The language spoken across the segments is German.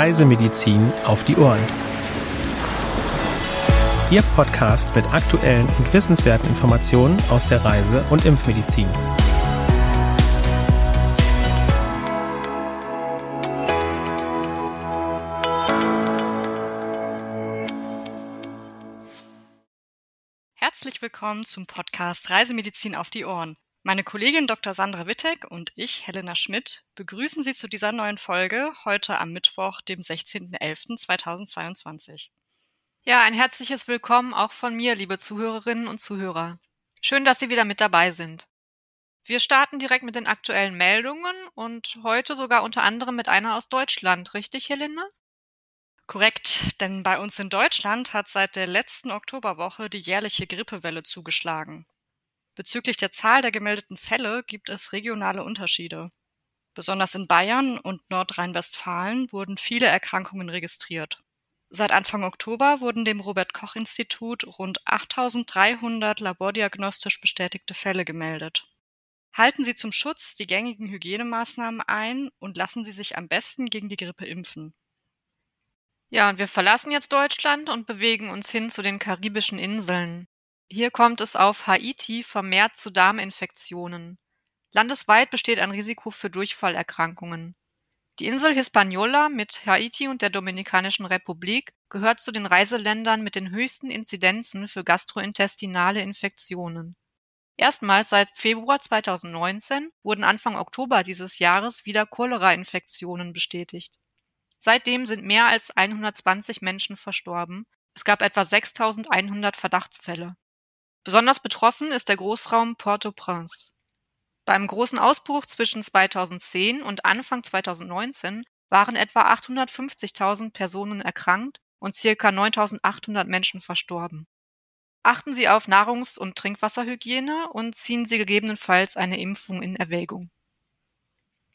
Reisemedizin auf die Ohren. Ihr Podcast mit aktuellen und wissenswerten Informationen aus der Reise- und Impfmedizin. Herzlich willkommen zum Podcast Reisemedizin auf die Ohren. Meine Kollegin Dr. Sandra Wittek und ich, Helena Schmidt, begrüßen Sie zu dieser neuen Folge heute am Mittwoch, dem 16.11.2022. Ja, ein herzliches Willkommen auch von mir, liebe Zuhörerinnen und Zuhörer. Schön, dass Sie wieder mit dabei sind. Wir starten direkt mit den aktuellen Meldungen und heute sogar unter anderem mit einer aus Deutschland, richtig, Helena? Korrekt, denn bei uns in Deutschland hat seit der letzten Oktoberwoche die jährliche Grippewelle zugeschlagen. Bezüglich der Zahl der gemeldeten Fälle gibt es regionale Unterschiede. Besonders in Bayern und Nordrhein-Westfalen wurden viele Erkrankungen registriert. Seit Anfang Oktober wurden dem Robert Koch Institut rund 8300 labordiagnostisch bestätigte Fälle gemeldet. Halten Sie zum Schutz die gängigen Hygienemaßnahmen ein und lassen Sie sich am besten gegen die Grippe impfen. Ja, und wir verlassen jetzt Deutschland und bewegen uns hin zu den karibischen Inseln. Hier kommt es auf Haiti vermehrt zu Darminfektionen. Landesweit besteht ein Risiko für Durchfallerkrankungen. Die Insel Hispaniola mit Haiti und der Dominikanischen Republik gehört zu den Reiseländern mit den höchsten Inzidenzen für gastrointestinale Infektionen. Erstmals seit Februar 2019 wurden Anfang Oktober dieses Jahres wieder Cholera-Infektionen bestätigt. Seitdem sind mehr als 120 Menschen verstorben. Es gab etwa 6100 Verdachtsfälle. Besonders betroffen ist der Großraum Port-au-Prince. Beim großen Ausbruch zwischen 2010 und Anfang 2019 waren etwa 850.000 Personen erkrankt und circa 9.800 Menschen verstorben. Achten Sie auf Nahrungs- und Trinkwasserhygiene und ziehen Sie gegebenenfalls eine Impfung in Erwägung.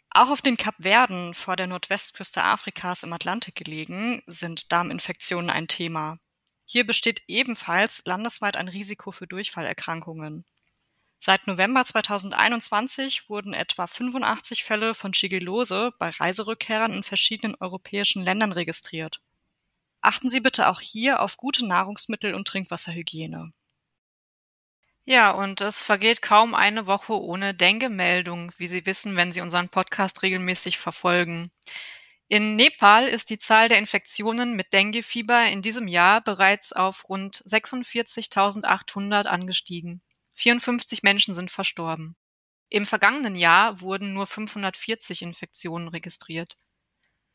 Auch auf den Kapverden vor der Nordwestküste Afrikas im Atlantik gelegen sind Darminfektionen ein Thema. Hier besteht ebenfalls landesweit ein Risiko für Durchfallerkrankungen. Seit November 2021 wurden etwa 85 Fälle von Schigellose bei Reiserückkehrern in verschiedenen europäischen Ländern registriert. Achten Sie bitte auch hier auf gute Nahrungsmittel und Trinkwasserhygiene. Ja, und es vergeht kaum eine Woche ohne Dengue-Meldung, wie Sie wissen, wenn Sie unseren Podcast regelmäßig verfolgen. In Nepal ist die Zahl der Infektionen mit Dengue-Fieber in diesem Jahr bereits auf rund 46.800 angestiegen. 54 Menschen sind verstorben. Im vergangenen Jahr wurden nur 540 Infektionen registriert.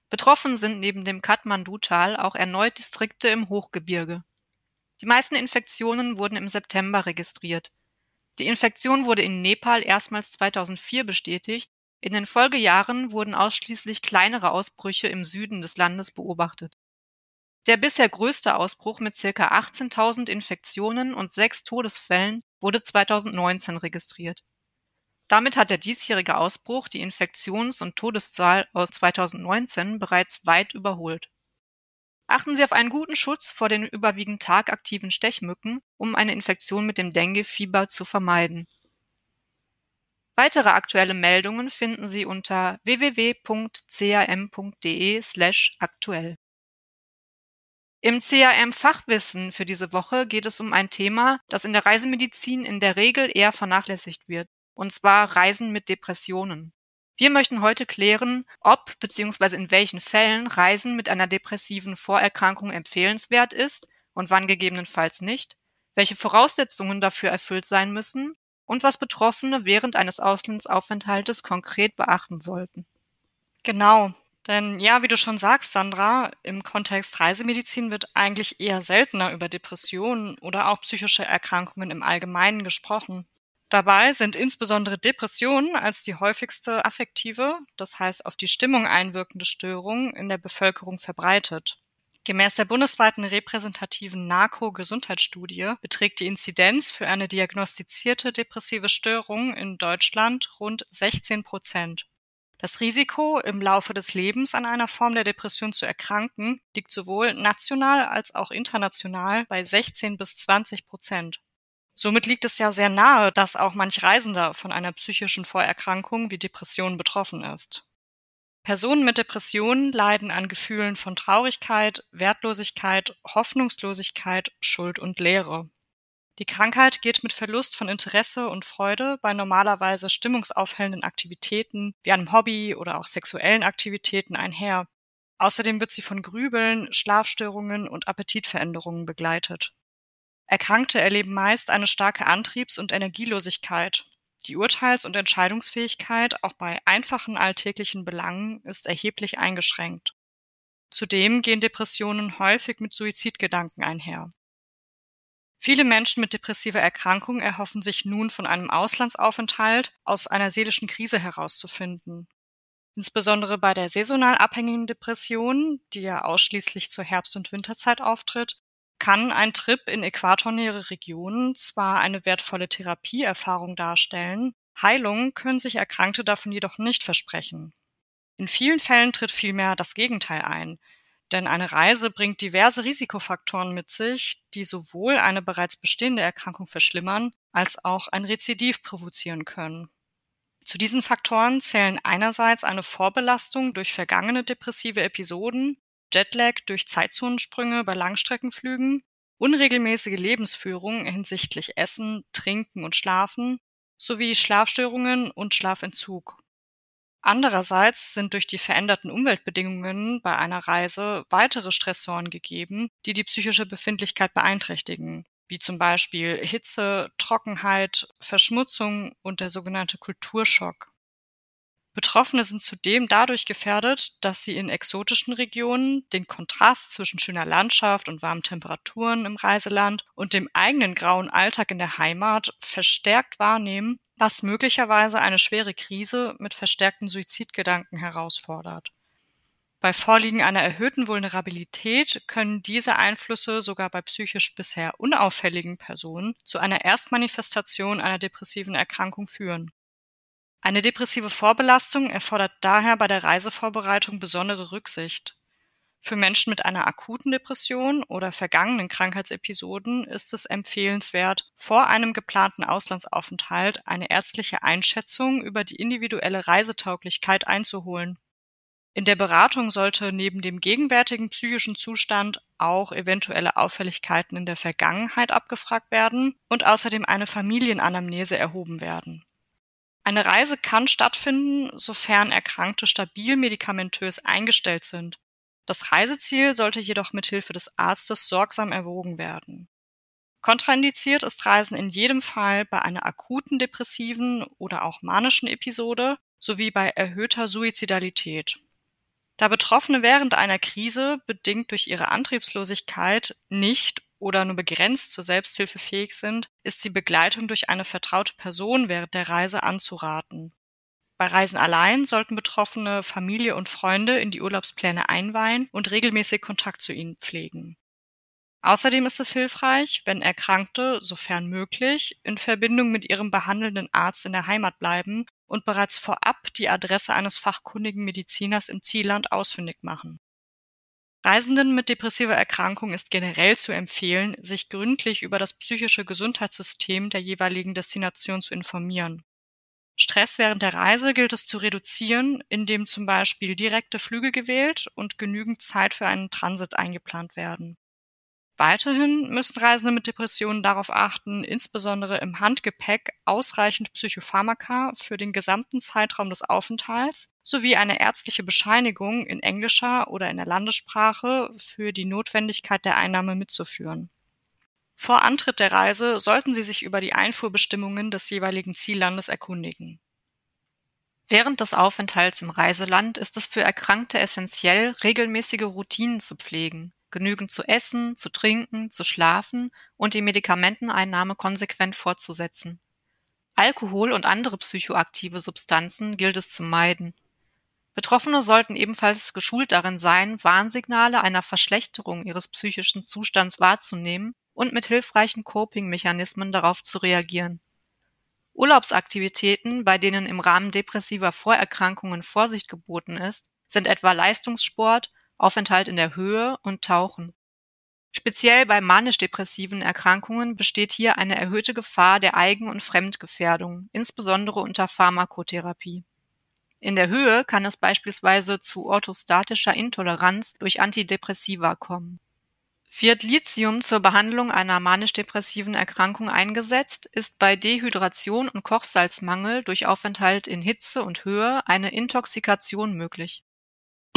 Betroffen sind neben dem Kathmandu-Tal auch erneut Distrikte im Hochgebirge. Die meisten Infektionen wurden im September registriert. Die Infektion wurde in Nepal erstmals 2004 bestätigt, in den Folgejahren wurden ausschließlich kleinere Ausbrüche im Süden des Landes beobachtet. Der bisher größte Ausbruch mit circa 18.000 Infektionen und sechs Todesfällen wurde 2019 registriert. Damit hat der diesjährige Ausbruch die Infektions- und Todeszahl aus 2019 bereits weit überholt. Achten Sie auf einen guten Schutz vor den überwiegend tagaktiven Stechmücken, um eine Infektion mit dem Dengue-Fieber zu vermeiden. Weitere aktuelle Meldungen finden Sie unter www.cam.de/aktuell. Im CAM-Fachwissen für diese Woche geht es um ein Thema, das in der Reisemedizin in der Regel eher vernachlässigt wird, und zwar Reisen mit Depressionen. Wir möchten heute klären, ob bzw. in welchen Fällen Reisen mit einer depressiven Vorerkrankung empfehlenswert ist und wann gegebenenfalls nicht, welche Voraussetzungen dafür erfüllt sein müssen und was Betroffene während eines Auslandsaufenthaltes konkret beachten sollten. Genau, denn ja, wie du schon sagst, Sandra, im Kontext Reisemedizin wird eigentlich eher seltener über Depressionen oder auch psychische Erkrankungen im Allgemeinen gesprochen. Dabei sind insbesondere Depressionen als die häufigste affektive, das heißt auf die Stimmung einwirkende Störung in der Bevölkerung verbreitet. Gemäß der bundesweiten repräsentativen NARCO-Gesundheitsstudie beträgt die Inzidenz für eine diagnostizierte depressive Störung in Deutschland rund 16 Prozent. Das Risiko, im Laufe des Lebens an einer Form der Depression zu erkranken, liegt sowohl national als auch international bei 16 bis 20 Prozent. Somit liegt es ja sehr nahe, dass auch manch Reisender von einer psychischen Vorerkrankung wie Depression betroffen ist. Personen mit Depressionen leiden an Gefühlen von Traurigkeit, Wertlosigkeit, Hoffnungslosigkeit, Schuld und Leere. Die Krankheit geht mit Verlust von Interesse und Freude bei normalerweise stimmungsaufhellenden Aktivitäten wie einem Hobby oder auch sexuellen Aktivitäten einher. Außerdem wird sie von Grübeln, Schlafstörungen und Appetitveränderungen begleitet. Erkrankte erleben meist eine starke Antriebs- und Energielosigkeit. Die Urteils- und Entscheidungsfähigkeit auch bei einfachen alltäglichen Belangen ist erheblich eingeschränkt. Zudem gehen Depressionen häufig mit Suizidgedanken einher. Viele Menschen mit depressiver Erkrankung erhoffen sich nun von einem Auslandsaufenthalt aus einer seelischen Krise herauszufinden. Insbesondere bei der saisonal abhängigen Depression, die ja ausschließlich zur Herbst- und Winterzeit auftritt, kann ein Trip in äquatornähere Regionen zwar eine wertvolle Therapieerfahrung darstellen, Heilung können sich Erkrankte davon jedoch nicht versprechen. In vielen Fällen tritt vielmehr das Gegenteil ein, denn eine Reise bringt diverse Risikofaktoren mit sich, die sowohl eine bereits bestehende Erkrankung verschlimmern als auch ein Rezidiv provozieren können. Zu diesen Faktoren zählen einerseits eine Vorbelastung durch vergangene depressive Episoden, Jetlag durch Zeitzonensprünge bei Langstreckenflügen, unregelmäßige Lebensführung hinsichtlich Essen, Trinken und Schlafen sowie Schlafstörungen und Schlafentzug. Andererseits sind durch die veränderten Umweltbedingungen bei einer Reise weitere Stressoren gegeben, die die psychische Befindlichkeit beeinträchtigen, wie zum Beispiel Hitze, Trockenheit, Verschmutzung und der sogenannte Kulturschock. Betroffene sind zudem dadurch gefährdet, dass sie in exotischen Regionen den Kontrast zwischen schöner Landschaft und warmen Temperaturen im Reiseland und dem eigenen grauen Alltag in der Heimat verstärkt wahrnehmen was möglicherweise eine schwere Krise mit verstärkten Suizidgedanken herausfordert. Bei Vorliegen einer erhöhten Vulnerabilität können diese Einflüsse sogar bei psychisch bisher unauffälligen Personen zu einer Erstmanifestation einer depressiven Erkrankung führen. Eine depressive Vorbelastung erfordert daher bei der Reisevorbereitung besondere Rücksicht. Für Menschen mit einer akuten Depression oder vergangenen Krankheitsepisoden ist es empfehlenswert, vor einem geplanten Auslandsaufenthalt eine ärztliche Einschätzung über die individuelle Reisetauglichkeit einzuholen. In der Beratung sollte neben dem gegenwärtigen psychischen Zustand auch eventuelle Auffälligkeiten in der Vergangenheit abgefragt werden und außerdem eine Familienanamnese erhoben werden. Eine Reise kann stattfinden, sofern Erkrankte stabil medikamentös eingestellt sind. Das Reiseziel sollte jedoch mithilfe des Arztes sorgsam erwogen werden. Kontraindiziert ist Reisen in jedem Fall bei einer akuten depressiven oder auch manischen Episode sowie bei erhöhter Suizidalität. Da Betroffene während einer Krise, bedingt durch ihre Antriebslosigkeit, nicht oder nur begrenzt zur Selbsthilfe fähig sind, ist die Begleitung durch eine vertraute Person während der Reise anzuraten. Bei Reisen allein sollten Betroffene Familie und Freunde in die Urlaubspläne einweihen und regelmäßig Kontakt zu ihnen pflegen. Außerdem ist es hilfreich, wenn Erkrankte, sofern möglich, in Verbindung mit ihrem behandelnden Arzt in der Heimat bleiben und bereits vorab die Adresse eines fachkundigen Mediziners im Zielland ausfindig machen. Reisenden mit depressiver Erkrankung ist generell zu empfehlen, sich gründlich über das psychische Gesundheitssystem der jeweiligen Destination zu informieren. Stress während der Reise gilt es zu reduzieren, indem zum Beispiel direkte Flüge gewählt und genügend Zeit für einen Transit eingeplant werden. Weiterhin müssen Reisende mit Depressionen darauf achten, insbesondere im Handgepäck ausreichend Psychopharmaka für den gesamten Zeitraum des Aufenthalts sowie eine ärztliche Bescheinigung in englischer oder in der Landessprache für die Notwendigkeit der Einnahme mitzuführen. Vor Antritt der Reise sollten Sie sich über die Einfuhrbestimmungen des jeweiligen Ziellandes erkundigen. Während des Aufenthalts im Reiseland ist es für Erkrankte essentiell, regelmäßige Routinen zu pflegen, genügend zu essen, zu trinken, zu schlafen und die Medikamenteneinnahme konsequent fortzusetzen. Alkohol und andere psychoaktive Substanzen gilt es zu meiden. Betroffene sollten ebenfalls geschult darin sein, Warnsignale einer Verschlechterung ihres psychischen Zustands wahrzunehmen und mit hilfreichen Coping-Mechanismen darauf zu reagieren. Urlaubsaktivitäten, bei denen im Rahmen depressiver Vorerkrankungen Vorsicht geboten ist, sind etwa Leistungssport, Aufenthalt in der Höhe und Tauchen. Speziell bei manisch-depressiven Erkrankungen besteht hier eine erhöhte Gefahr der Eigen- und Fremdgefährdung, insbesondere unter Pharmakotherapie. In der Höhe kann es beispielsweise zu orthostatischer Intoleranz durch Antidepressiva kommen. Wird Lithium zur Behandlung einer manisch-depressiven Erkrankung eingesetzt, ist bei Dehydration und Kochsalzmangel durch Aufenthalt in Hitze und Höhe eine Intoxikation möglich.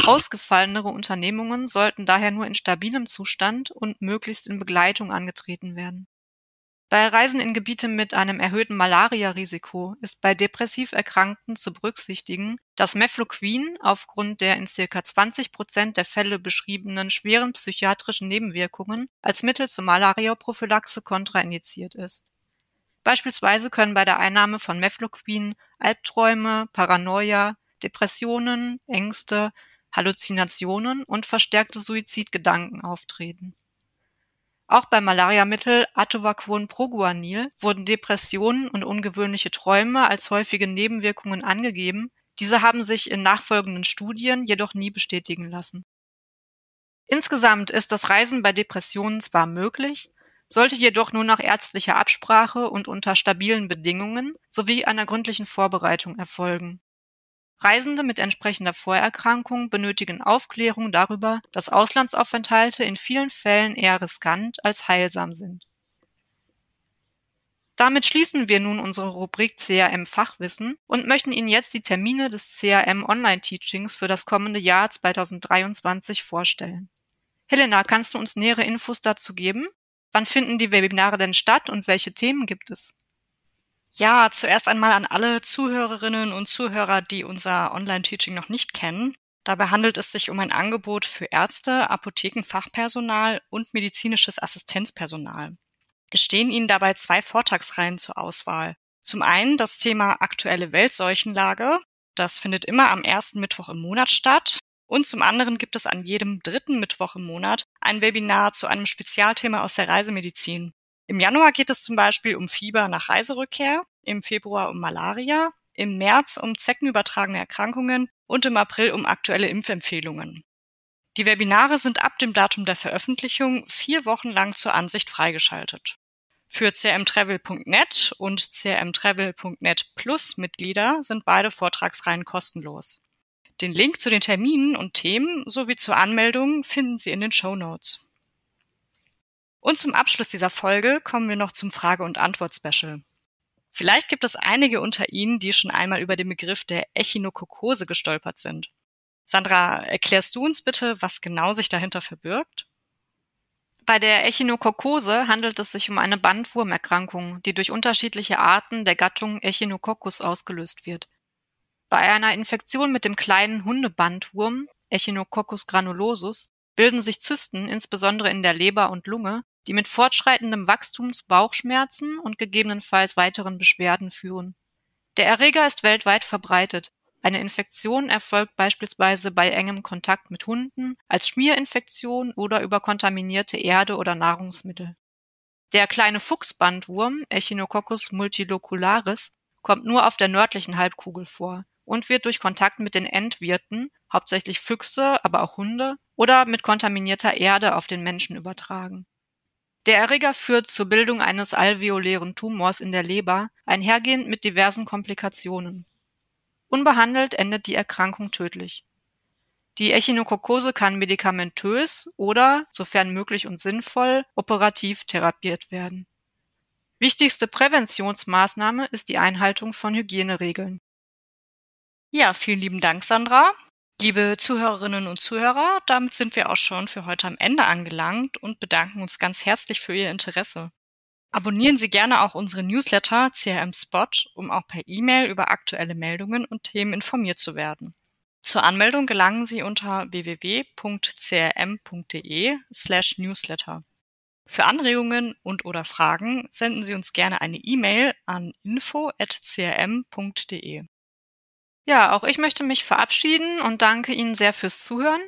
Ausgefallenere Unternehmungen sollten daher nur in stabilem Zustand und möglichst in Begleitung angetreten werden. Bei Reisen in Gebiete mit einem erhöhten Malariarisiko ist bei depressiv Erkrankten zu berücksichtigen, dass Mefloquin aufgrund der in ca. 20 Prozent der Fälle beschriebenen schweren psychiatrischen Nebenwirkungen als Mittel zur Malariaprophylaxe kontraindiziert ist. Beispielsweise können bei der Einnahme von Mefloquin Albträume, Paranoia, Depressionen, Ängste, Halluzinationen und verstärkte Suizidgedanken auftreten. Auch beim Malariamittel Atovaquon Proguanil wurden Depressionen und ungewöhnliche Träume als häufige Nebenwirkungen angegeben, diese haben sich in nachfolgenden Studien jedoch nie bestätigen lassen. Insgesamt ist das Reisen bei Depressionen zwar möglich, sollte jedoch nur nach ärztlicher Absprache und unter stabilen Bedingungen sowie einer gründlichen Vorbereitung erfolgen Reisende mit entsprechender Vorerkrankung benötigen Aufklärung darüber, dass Auslandsaufenthalte in vielen Fällen eher riskant als heilsam sind. Damit schließen wir nun unsere Rubrik CRM Fachwissen und möchten Ihnen jetzt die Termine des CRM Online Teachings für das kommende Jahr 2023 vorstellen. Helena, kannst du uns nähere Infos dazu geben? Wann finden die Webinare denn statt und welche Themen gibt es? Ja, zuerst einmal an alle Zuhörerinnen und Zuhörer, die unser Online-Teaching noch nicht kennen. Dabei handelt es sich um ein Angebot für Ärzte, Apothekenfachpersonal und medizinisches Assistenzpersonal. Es stehen Ihnen dabei zwei Vortragsreihen zur Auswahl. Zum einen das Thema aktuelle Weltseuchenlage. Das findet immer am ersten Mittwoch im Monat statt. Und zum anderen gibt es an jedem dritten Mittwoch im Monat ein Webinar zu einem Spezialthema aus der Reisemedizin. Im Januar geht es zum Beispiel um Fieber nach Reiserückkehr, im Februar um Malaria, im März um zeckenübertragene Erkrankungen und im April um aktuelle Impfempfehlungen. Die Webinare sind ab dem Datum der Veröffentlichung vier Wochen lang zur Ansicht freigeschaltet. Für crmtravel.net und crmtravel.net Plus Mitglieder sind beide Vortragsreihen kostenlos. Den Link zu den Terminen und Themen sowie zur Anmeldung finden Sie in den Show Notes. Und zum Abschluss dieser Folge kommen wir noch zum Frage- und Antwort-Special. Vielleicht gibt es einige unter Ihnen, die schon einmal über den Begriff der Echinokokose gestolpert sind. Sandra, erklärst du uns bitte, was genau sich dahinter verbirgt? Bei der Echinokokose handelt es sich um eine Bandwurmerkrankung, die durch unterschiedliche Arten der Gattung Echinococcus ausgelöst wird. Bei einer Infektion mit dem kleinen Hundebandwurm Echinococcus granulosus bilden sich Zysten insbesondere in der Leber und Lunge, die mit fortschreitendem Wachstums Bauchschmerzen und gegebenenfalls weiteren Beschwerden führen. Der Erreger ist weltweit verbreitet. Eine Infektion erfolgt beispielsweise bei engem Kontakt mit Hunden, als Schmierinfektion oder über kontaminierte Erde oder Nahrungsmittel. Der kleine Fuchsbandwurm Echinococcus multilocularis kommt nur auf der nördlichen Halbkugel vor und wird durch Kontakt mit den Endwirten, hauptsächlich Füchse, aber auch Hunde, oder mit kontaminierter Erde auf den Menschen übertragen. Der Erreger führt zur Bildung eines alveolären Tumors in der Leber, einhergehend mit diversen Komplikationen. Unbehandelt endet die Erkrankung tödlich. Die Echinokokose kann medikamentös oder, sofern möglich und sinnvoll, operativ therapiert werden. Wichtigste Präventionsmaßnahme ist die Einhaltung von Hygieneregeln. Ja, vielen lieben Dank, Sandra. Liebe Zuhörerinnen und Zuhörer, damit sind wir auch schon für heute am Ende angelangt und bedanken uns ganz herzlich für Ihr Interesse. Abonnieren Sie gerne auch unsere Newsletter CRM Spot, um auch per E-Mail über aktuelle Meldungen und Themen informiert zu werden. Zur Anmeldung gelangen Sie unter www.crm.de slash newsletter. Für Anregungen und oder Fragen senden Sie uns gerne eine E-Mail an info.crm.de. Ja, auch ich möchte mich verabschieden und danke Ihnen sehr fürs Zuhören.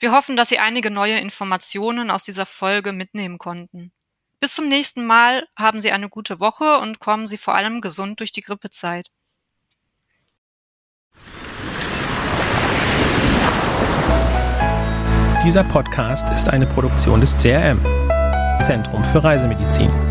Wir hoffen, dass Sie einige neue Informationen aus dieser Folge mitnehmen konnten. Bis zum nächsten Mal haben Sie eine gute Woche und kommen Sie vor allem gesund durch die Grippezeit. Dieser Podcast ist eine Produktion des CRM, Zentrum für Reisemedizin.